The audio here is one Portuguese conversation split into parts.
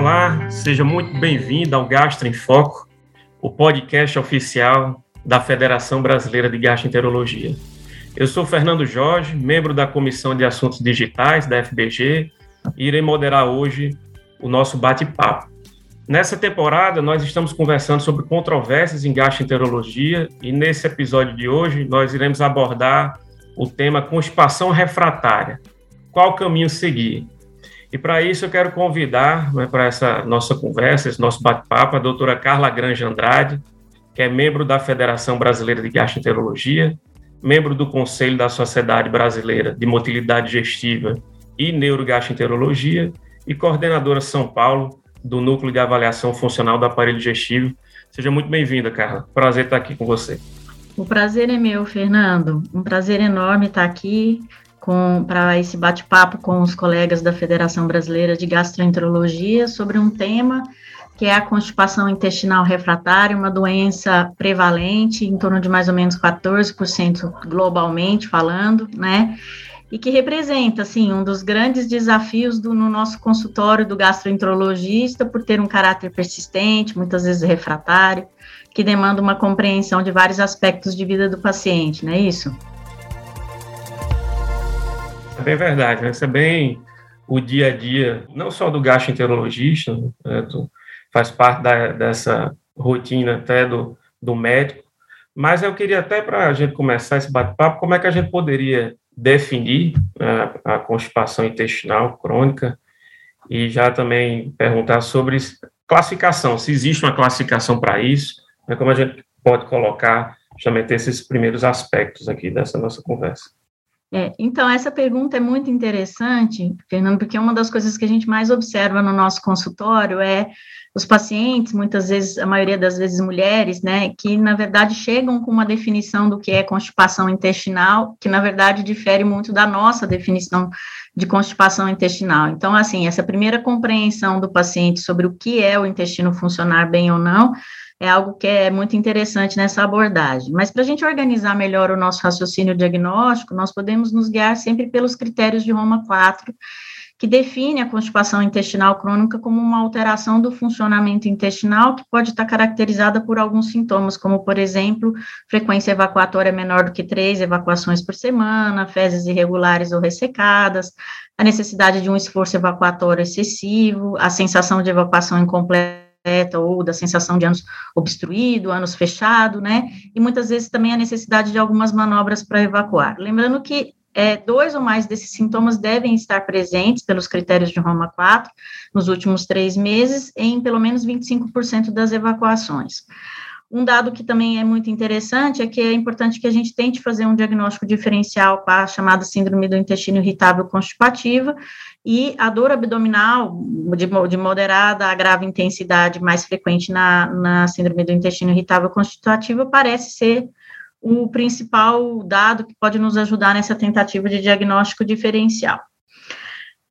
Olá, seja muito bem-vindo ao Gastro em Foco, o podcast oficial da Federação Brasileira de Gastroenterologia. Eu sou Fernando Jorge, membro da Comissão de Assuntos Digitais da FBG, e irei moderar hoje o nosso bate-papo. Nessa temporada, nós estamos conversando sobre controvérsias em gastroenterologia e nesse episódio de hoje nós iremos abordar o tema constipação refratária. Qual caminho seguir? E para isso eu quero convidar né, para essa nossa conversa, esse nosso bate-papo, a doutora Carla Grande Andrade, que é membro da Federação Brasileira de Gastroenterologia, membro do Conselho da Sociedade Brasileira de Motilidade Digestiva e Neurogastroenterologia e coordenadora São Paulo do Núcleo de Avaliação Funcional do Aparelho Digestivo. Seja muito bem-vinda, Carla. Prazer estar aqui com você. O prazer é meu, Fernando. Um prazer enorme estar aqui para esse bate-papo com os colegas da Federação Brasileira de Gastroenterologia sobre um tema que é a constipação intestinal refratária, uma doença prevalente, em torno de mais ou menos 14% globalmente falando, né? E que representa, assim, um dos grandes desafios do, no nosso consultório do gastroenterologista, por ter um caráter persistente, muitas vezes refratário, que demanda uma compreensão de vários aspectos de vida do paciente, não é isso? É bem verdade, né? Isso é bem o dia a dia, não só do gastroenterologista, né? faz parte da, dessa rotina até do, do médico, mas eu queria até para a gente começar esse bate-papo, como é que a gente poderia definir né, a constipação intestinal crônica e já também perguntar sobre classificação, se existe uma classificação para isso, né, como a gente pode colocar justamente esses primeiros aspectos aqui dessa nossa conversa. É, então, essa pergunta é muito interessante, Fernando, porque uma das coisas que a gente mais observa no nosso consultório é os pacientes, muitas vezes, a maioria das vezes mulheres, né, que na verdade chegam com uma definição do que é constipação intestinal, que na verdade difere muito da nossa definição de constipação intestinal. Então, assim, essa primeira compreensão do paciente sobre o que é o intestino funcionar bem ou não, é algo que é muito interessante nessa abordagem. Mas para a gente organizar melhor o nosso raciocínio diagnóstico, nós podemos nos guiar sempre pelos critérios de Roma 4, que define a constipação intestinal crônica como uma alteração do funcionamento intestinal que pode estar caracterizada por alguns sintomas, como, por exemplo, frequência evacuatória menor do que três evacuações por semana, fezes irregulares ou ressecadas, a necessidade de um esforço evacuatório excessivo, a sensação de evacuação incompleta ou da sensação de ânus obstruído, ânus fechado, né? E muitas vezes também a necessidade de algumas manobras para evacuar. Lembrando que é, dois ou mais desses sintomas devem estar presentes pelos critérios de Roma 4 nos últimos três meses em pelo menos 25% das evacuações. Um dado que também é muito interessante é que é importante que a gente tente fazer um diagnóstico diferencial com a chamada síndrome do intestino irritável constipativa, e a dor abdominal de, de moderada a grave intensidade, mais frequente na, na síndrome do intestino irritável constitutiva, parece ser o principal dado que pode nos ajudar nessa tentativa de diagnóstico diferencial.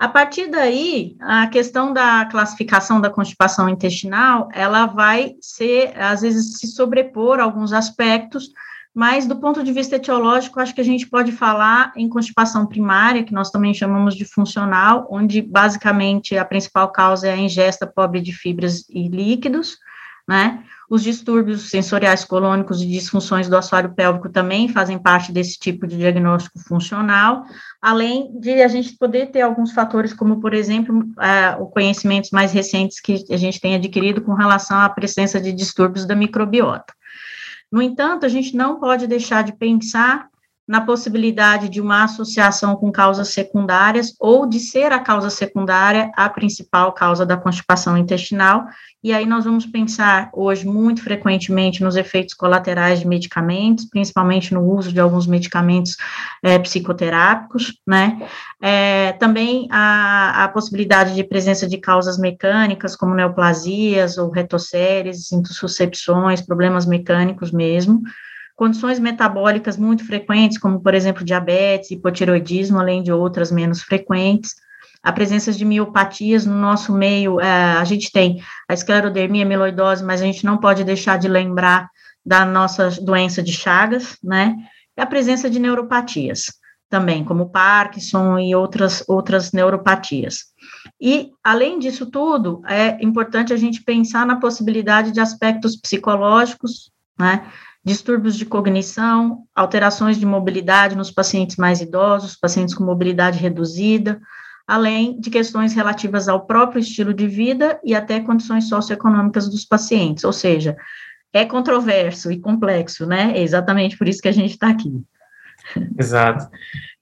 A partir daí, a questão da classificação da constipação intestinal, ela vai ser, às vezes, se sobrepor a alguns aspectos, mas do ponto de vista etiológico, acho que a gente pode falar em constipação primária, que nós também chamamos de funcional, onde basicamente a principal causa é a ingesta pobre de fibras e líquidos, né? Os distúrbios sensoriais colônicos e disfunções do assoalho pélvico também fazem parte desse tipo de diagnóstico funcional, além de a gente poder ter alguns fatores, como, por exemplo, uh, os conhecimentos mais recentes que a gente tem adquirido com relação à presença de distúrbios da microbiota. No entanto, a gente não pode deixar de pensar na possibilidade de uma associação com causas secundárias ou de ser a causa secundária a principal causa da constipação intestinal. E aí nós vamos pensar hoje muito frequentemente nos efeitos colaterais de medicamentos, principalmente no uso de alguns medicamentos é, psicoterápicos, né? É, também a, a possibilidade de presença de causas mecânicas, como neoplasias ou retocéries, intussuscepções, problemas mecânicos mesmo condições metabólicas muito frequentes, como, por exemplo, diabetes, hipotiroidismo, além de outras menos frequentes, a presença de miopatias no nosso meio, é, a gente tem a esclerodermia, amiloidose, mas a gente não pode deixar de lembrar da nossa doença de Chagas, né, e a presença de neuropatias. também, como Parkinson e outras, outras neuropatias. E, além disso tudo, é importante a gente pensar na possibilidade de aspectos psicológicos, né, distúrbios de cognição, alterações de mobilidade nos pacientes mais idosos, pacientes com mobilidade reduzida, além de questões relativas ao próprio estilo de vida e até condições socioeconômicas dos pacientes, ou seja, é controverso e complexo, né? É exatamente por isso que a gente está aqui. Exato.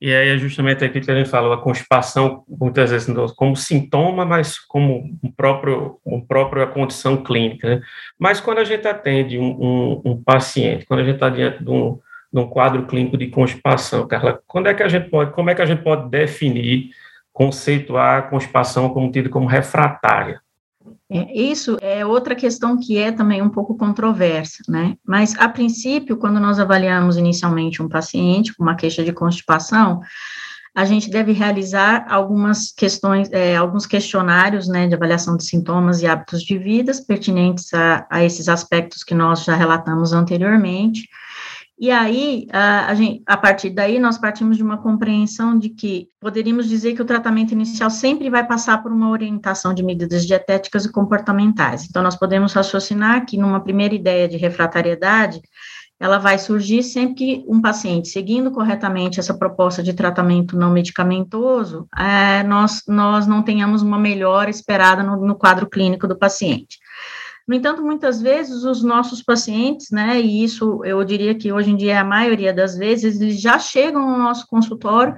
E aí é justamente aquilo que a gente falou, a constipação, muitas vezes, como sintoma, mas como um próprio, um própria condição clínica. Né? Mas quando a gente atende um, um, um paciente, quando a gente está diante de um, de um quadro clínico de constipação, Carla, quando é que a gente pode, como é que a gente pode definir, conceituar a constipação como tida como refratária? É, isso é outra questão que é também um pouco controversa, né? Mas, a princípio, quando nós avaliamos inicialmente um paciente com uma queixa de constipação, a gente deve realizar algumas questões, é, alguns questionários, né, de avaliação de sintomas e hábitos de vida pertinentes a, a esses aspectos que nós já relatamos anteriormente, e aí, a, a, gente, a partir daí, nós partimos de uma compreensão de que poderíamos dizer que o tratamento inicial sempre vai passar por uma orientação de medidas dietéticas e comportamentais. Então, nós podemos raciocinar que numa primeira ideia de refratariedade, ela vai surgir sempre que um paciente, seguindo corretamente essa proposta de tratamento não medicamentoso, é, nós, nós não tenhamos uma melhora esperada no, no quadro clínico do paciente. No entanto, muitas vezes os nossos pacientes, né, e isso eu diria que hoje em dia é a maioria das vezes, eles já chegam no nosso consultório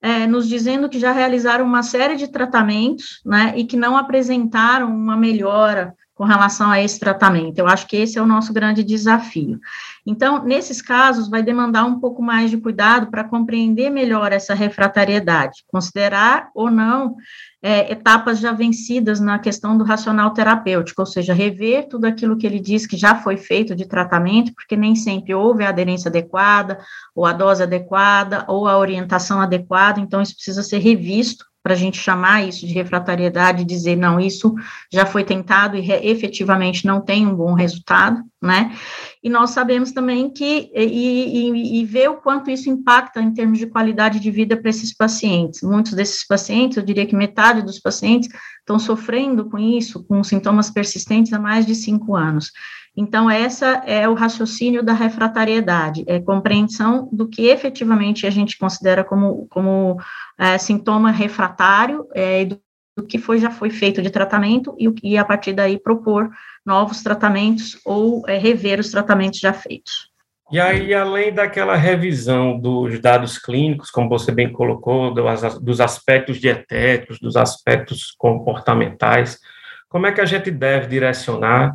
é, nos dizendo que já realizaram uma série de tratamentos, né, e que não apresentaram uma melhora com relação a esse tratamento. Eu acho que esse é o nosso grande desafio. Então, nesses casos, vai demandar um pouco mais de cuidado para compreender melhor essa refratariedade, considerar ou não é, etapas já vencidas na questão do racional terapêutico, ou seja, rever tudo aquilo que ele diz que já foi feito de tratamento, porque nem sempre houve a aderência adequada, ou a dose adequada, ou a orientação adequada, então isso precisa ser revisto para a gente chamar isso de refratariedade e dizer, não, isso já foi tentado e efetivamente não tem um bom resultado, né? E nós sabemos também que, e, e, e ver o quanto isso impacta em termos de qualidade de vida para esses pacientes. Muitos desses pacientes, eu diria que metade dos pacientes, estão sofrendo com isso, com sintomas persistentes há mais de cinco anos. Então, essa é o raciocínio da refratariedade, é compreensão do que efetivamente a gente considera como, como é, sintoma refratário, é, do, do, que foi, já foi feito de tratamento, e, e a partir daí propor novos tratamentos ou é, rever os tratamentos já feitos. E aí, além daquela revisão dos dados clínicos, como você bem colocou, dos aspectos dietéticos, dos aspectos comportamentais, como é que a gente deve direcionar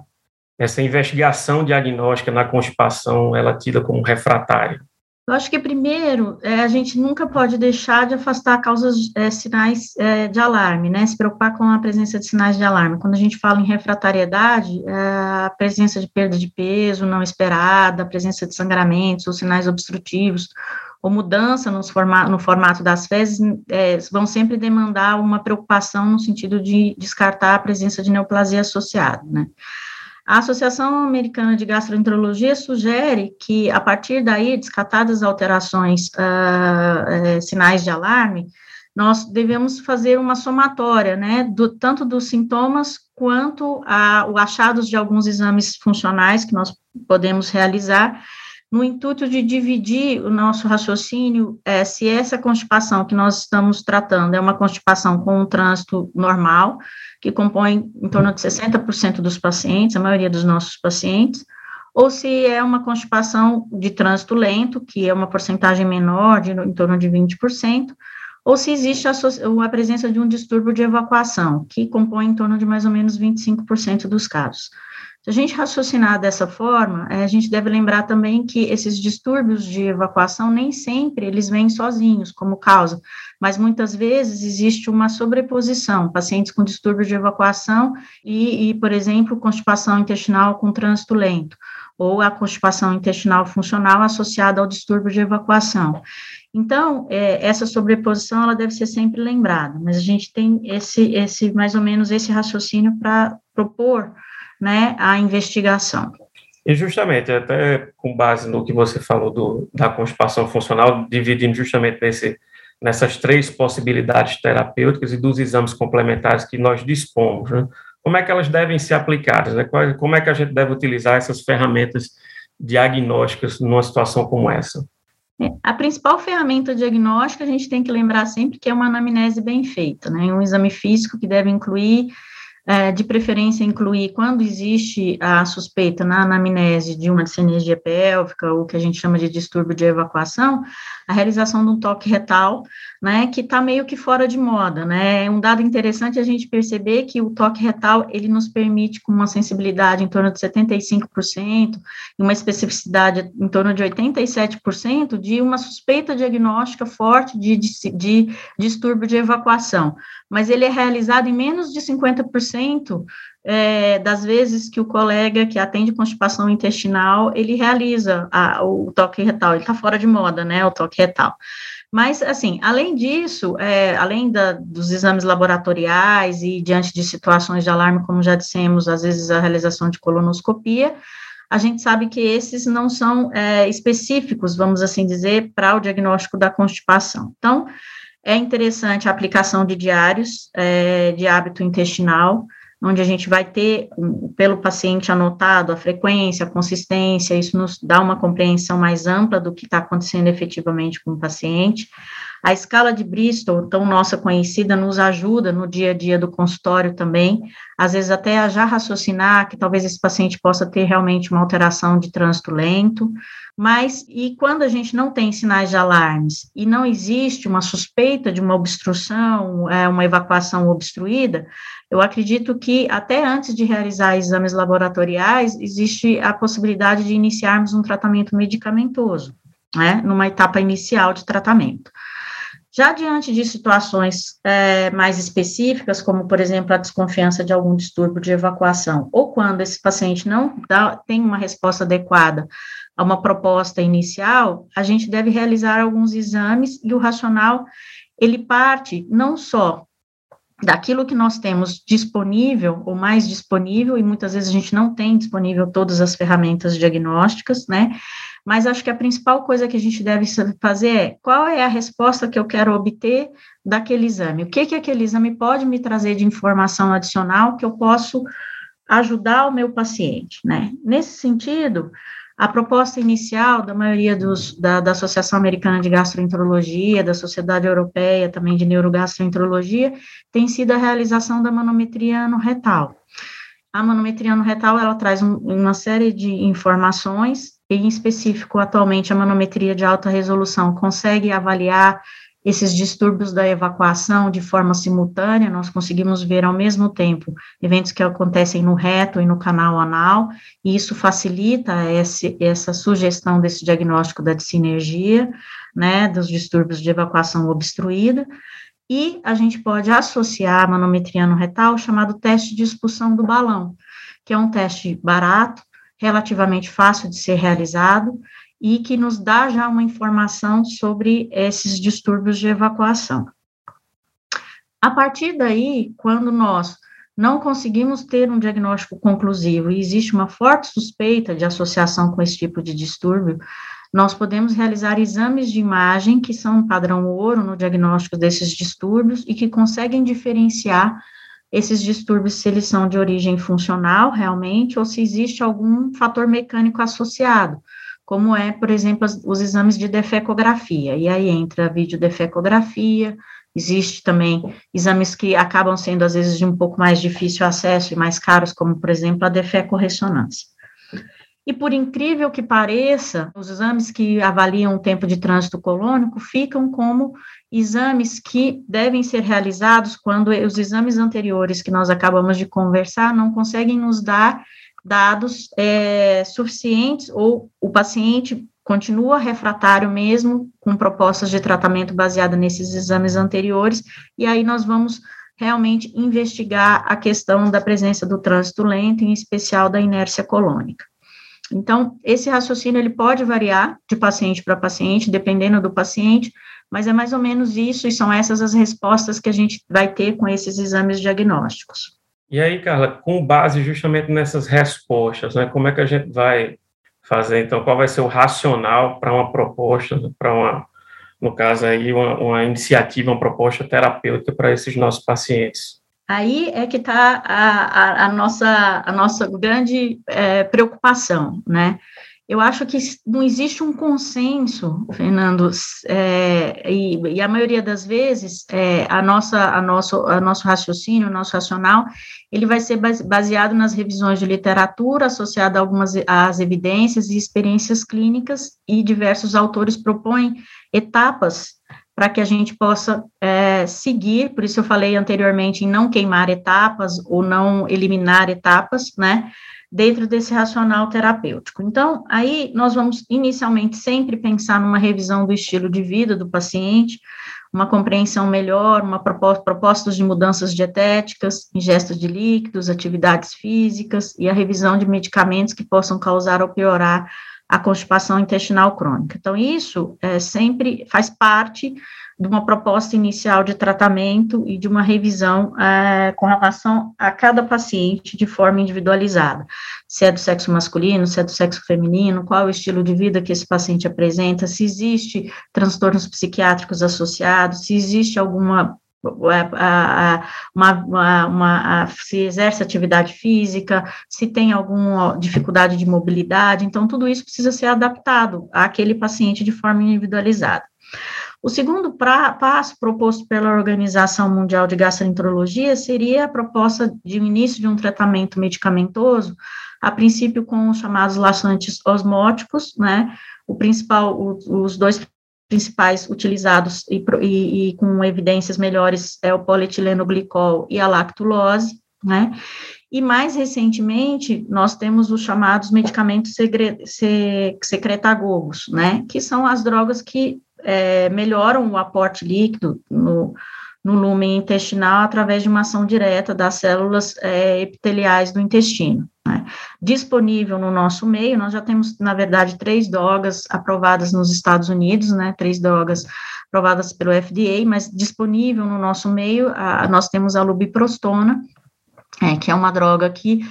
essa investigação diagnóstica na constipação, ela é tida como refratária? Eu acho que, primeiro, é, a gente nunca pode deixar de afastar causas, é, sinais é, de alarme, né? Se preocupar com a presença de sinais de alarme. Quando a gente fala em refratariedade, é, a presença de perda de peso não esperada, a presença de sangramentos ou sinais obstrutivos, ou mudança forma, no formato das fezes, é, vão sempre demandar uma preocupação no sentido de descartar a presença de neoplasia associada, né? A Associação Americana de Gastroenterologia sugere que, a partir daí, descatadas alterações, uh, sinais de alarme, nós devemos fazer uma somatória, né, do, tanto dos sintomas quanto a, o achados de alguns exames funcionais que nós podemos realizar, no intuito de dividir o nosso raciocínio, é, se essa constipação que nós estamos tratando é uma constipação com um trânsito normal, que compõe em torno de 60% dos pacientes, a maioria dos nossos pacientes, ou se é uma constipação de trânsito lento, que é uma porcentagem menor, de, em torno de 20%, ou se existe a, a presença de um distúrbio de evacuação, que compõe em torno de mais ou menos 25% dos casos. Se a gente raciocinar dessa forma, é, a gente deve lembrar também que esses distúrbios de evacuação nem sempre eles vêm sozinhos como causa, mas muitas vezes existe uma sobreposição, pacientes com distúrbio de evacuação e, e por exemplo, constipação intestinal com trânsito lento, ou a constipação intestinal funcional associada ao distúrbio de evacuação. Então, é, essa sobreposição, ela deve ser sempre lembrada, mas a gente tem esse, esse mais ou menos esse raciocínio para propor né, a investigação. E justamente, até com base no que você falou do, da constipação funcional, dividindo justamente nesse, nessas três possibilidades terapêuticas e dos exames complementares que nós dispomos, né? como é que elas devem ser aplicadas? Né? Como é que a gente deve utilizar essas ferramentas diagnósticas numa situação como essa? É, a principal ferramenta diagnóstica a gente tem que lembrar sempre que é uma anamnese bem feita, né? Um exame físico que deve incluir é, de preferência incluir, quando existe a suspeita na anamnese de uma discinergia pélvica, ou que a gente chama de distúrbio de evacuação, a realização de um toque retal, né, que está meio que fora de moda, né, é um dado interessante a gente perceber que o toque retal, ele nos permite com uma sensibilidade em torno de 75% e uma especificidade em torno de 87% de uma suspeita diagnóstica forte de, de, de distúrbio de evacuação, mas ele é realizado em menos de 50% é, das vezes que o colega que atende constipação intestinal, ele realiza a, o toque retal, ele está fora de moda, né, o toque retal. Mas, assim, além disso, é, além da, dos exames laboratoriais e diante de situações de alarme, como já dissemos, às vezes a realização de colonoscopia, a gente sabe que esses não são é, específicos, vamos assim dizer, para o diagnóstico da constipação. Então, é interessante a aplicação de diários é, de hábito intestinal, onde a gente vai ter pelo paciente anotado a frequência, a consistência, isso nos dá uma compreensão mais ampla do que está acontecendo efetivamente com o paciente. A escala de Bristol, tão nossa conhecida, nos ajuda no dia a dia do consultório também, às vezes até a já raciocinar que talvez esse paciente possa ter realmente uma alteração de trânsito lento, mas e quando a gente não tem sinais de alarmes e não existe uma suspeita de uma obstrução, é, uma evacuação obstruída, eu acredito que até antes de realizar exames laboratoriais, existe a possibilidade de iniciarmos um tratamento medicamentoso, né, numa etapa inicial de tratamento. Já diante de situações é, mais específicas, como, por exemplo, a desconfiança de algum distúrbio de evacuação, ou quando esse paciente não dá, tem uma resposta adequada a uma proposta inicial, a gente deve realizar alguns exames e o racional, ele parte não só daquilo que nós temos disponível, ou mais disponível, e muitas vezes a gente não tem disponível todas as ferramentas diagnósticas, né? Mas acho que a principal coisa que a gente deve fazer é qual é a resposta que eu quero obter daquele exame? O que que aquele exame pode me trazer de informação adicional que eu posso ajudar o meu paciente, né? Nesse sentido, a proposta inicial da maioria dos, da, da, Associação Americana de Gastroenterologia, da Sociedade Europeia também de Neurogastroenterologia, tem sido a realização da manometria no retal. A manometria no retal, ela traz um, uma série de informações, em específico, atualmente, a manometria de alta resolução consegue avaliar esses distúrbios da evacuação de forma simultânea, nós conseguimos ver ao mesmo tempo eventos que acontecem no reto e no canal anal, e isso facilita esse, essa sugestão desse diagnóstico da dissinergia, né, dos distúrbios de evacuação obstruída, e a gente pode associar a manometria no retal chamado teste de expulsão do balão, que é um teste barato, relativamente fácil de ser realizado, e que nos dá já uma informação sobre esses distúrbios de evacuação. A partir daí, quando nós não conseguimos ter um diagnóstico conclusivo e existe uma forte suspeita de associação com esse tipo de distúrbio, nós podemos realizar exames de imagem que são um padrão ouro no diagnóstico desses distúrbios e que conseguem diferenciar esses distúrbios se eles são de origem funcional realmente ou se existe algum fator mecânico associado, como é, por exemplo, os exames de defecografia, e aí entra a videodefecografia, existe também exames que acabam sendo, às vezes, de um pouco mais difícil acesso e mais caros, como, por exemplo, a defecorressonância. E por incrível que pareça, os exames que avaliam o tempo de trânsito colônico ficam como exames que devem ser realizados quando os exames anteriores que nós acabamos de conversar não conseguem nos dar dados é, suficientes ou o paciente continua refratário mesmo, com propostas de tratamento baseada nesses exames anteriores, e aí nós vamos realmente investigar a questão da presença do trânsito lento, em especial da inércia colônica. Então, esse raciocínio ele pode variar de paciente para paciente, dependendo do paciente, mas é mais ou menos isso, e são essas as respostas que a gente vai ter com esses exames diagnósticos. E aí, Carla, com base justamente nessas respostas, né, como é que a gente vai fazer, então, qual vai ser o racional para uma proposta, né, para uma, no caso aí, uma, uma iniciativa, uma proposta terapêutica para esses nossos pacientes? Aí é que está a, a, a, nossa, a nossa grande é, preocupação, né? Eu acho que não existe um consenso, Fernando, é, e, e, a maioria das vezes é, a nossa, a nosso, a nosso raciocínio, o nosso racional, ele vai ser baseado nas revisões de literatura associada a algumas às evidências e experiências clínicas, e diversos autores propõem etapas para que a gente possa é, seguir, por isso eu falei anteriormente em não queimar etapas ou não eliminar etapas, né? dentro desse racional terapêutico. Então, aí nós vamos inicialmente sempre pensar numa revisão do estilo de vida do paciente, uma compreensão melhor, uma proposta, propostas de mudanças dietéticas, ingestas de líquidos, atividades físicas e a revisão de medicamentos que possam causar ou piorar a constipação intestinal crônica. Então, isso é, sempre faz parte de uma proposta inicial de tratamento e de uma revisão é, com relação a cada paciente de forma individualizada. Se é do sexo masculino, se é do sexo feminino, qual é o estilo de vida que esse paciente apresenta, se existe transtornos psiquiátricos associados, se existe alguma uma, uma, uma, se exerce atividade física, se tem alguma dificuldade de mobilidade, então tudo isso precisa ser adaptado àquele paciente de forma individualizada. O segundo pra, passo proposto pela Organização Mundial de Gastroenterologia seria a proposta de início de um tratamento medicamentoso, a princípio com os chamados laxantes osmóticos, né? O principal, o, os dois principais utilizados e, e, e, com evidências melhores é o polietileno glicol e a lactulose, né? E mais recentemente, nós temos os chamados medicamentos secretagogos, né? Que são as drogas que é, melhoram o aporte líquido no, no lumen intestinal através de uma ação direta das células é, epiteliais do intestino. Né? Disponível no nosso meio, nós já temos, na verdade, três drogas aprovadas nos Estados Unidos, né? Três drogas aprovadas pelo FDA, mas disponível no nosso meio, a, nós temos a lubiprostona, é, que é uma droga que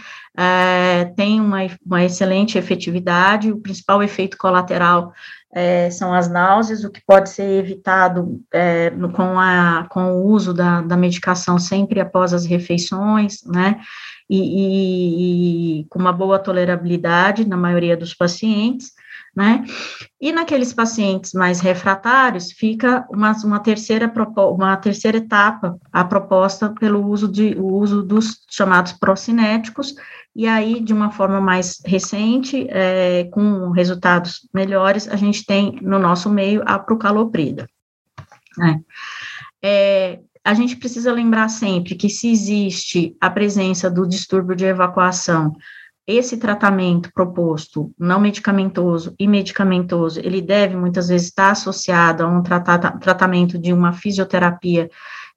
é, tem uma, uma excelente efetividade, o principal efeito colateral é, são as náuseas, o que pode ser evitado é, no, com, a, com o uso da, da medicação sempre após as refeições, né, e, e, e com uma boa tolerabilidade na maioria dos pacientes, né? E naqueles pacientes mais refratários, fica uma, uma, terceira, uma terceira etapa, a proposta pelo uso, de, o uso dos chamados procinéticos, e aí, de uma forma mais recente, é, com resultados melhores, a gente tem no nosso meio a procaloprida. Né? É, a gente precisa lembrar sempre que se existe a presença do distúrbio de evacuação, esse tratamento proposto, não medicamentoso e medicamentoso, ele deve muitas vezes estar associado a um tratamento de uma fisioterapia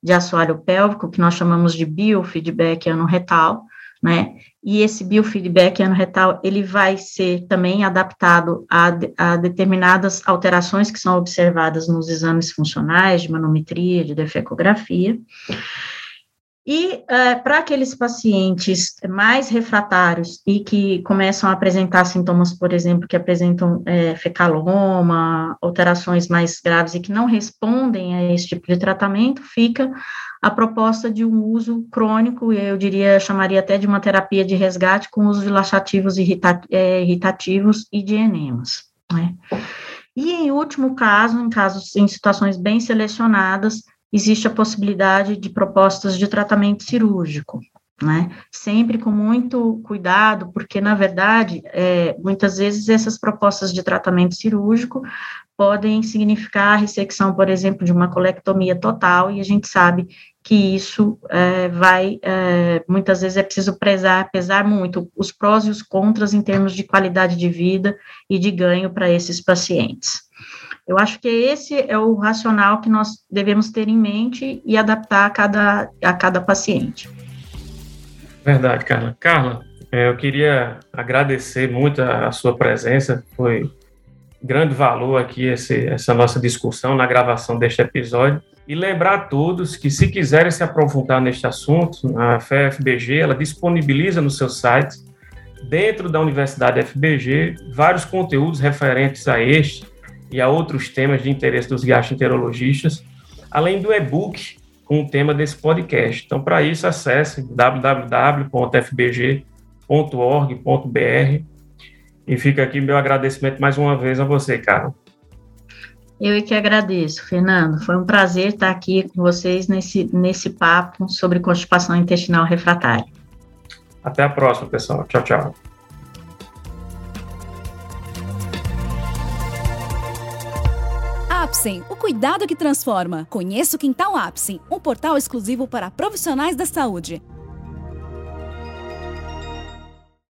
de assoalho pélvico, que nós chamamos de biofeedback anorretal, né? E esse biofeedback anorretal, ele vai ser também adaptado a, a, determinadas alterações que são observadas nos exames funcionais, de manometria, de defecografia. E é, para aqueles pacientes mais refratários e que começam a apresentar sintomas, por exemplo, que apresentam é, fecaloma, alterações mais graves e que não respondem a esse tipo de tratamento, fica a proposta de um uso crônico, eu diria, chamaria até de uma terapia de resgate com uso de laxativos irrita é, irritativos e de enemas. Né? E em último caso, em casos, em situações bem selecionadas, existe a possibilidade de propostas de tratamento cirúrgico, né? Sempre com muito cuidado, porque, na verdade, é, muitas vezes essas propostas de tratamento cirúrgico podem significar a ressecção, por exemplo, de uma colectomia total, e a gente sabe que isso é, vai, é, muitas vezes é preciso pesar, pesar muito os prós e os contras em termos de qualidade de vida e de ganho para esses pacientes. Eu acho que esse é o racional que nós devemos ter em mente e adaptar a cada, a cada paciente. Verdade, Carla. Carla, é, eu queria agradecer muito a sua presença, foi grande valor aqui esse, essa nossa discussão na gravação deste episódio. E lembrar a todos que, se quiserem se aprofundar neste assunto, a FFBG ela disponibiliza no seu site, dentro da Universidade FBG, vários conteúdos referentes a este e a outros temas de interesse dos gastroenterologistas, além do e-book com o tema desse podcast. Então, para isso, acesse www.fbg.org.br e fica aqui meu agradecimento mais uma vez a você, Carol. Eu é que agradeço, Fernando. Foi um prazer estar aqui com vocês nesse, nesse papo sobre constipação intestinal refratária. Até a próxima, pessoal. Tchau, tchau. Apsen, o cuidado que transforma. Conheça o Quintal Apsen, um portal exclusivo para profissionais da saúde.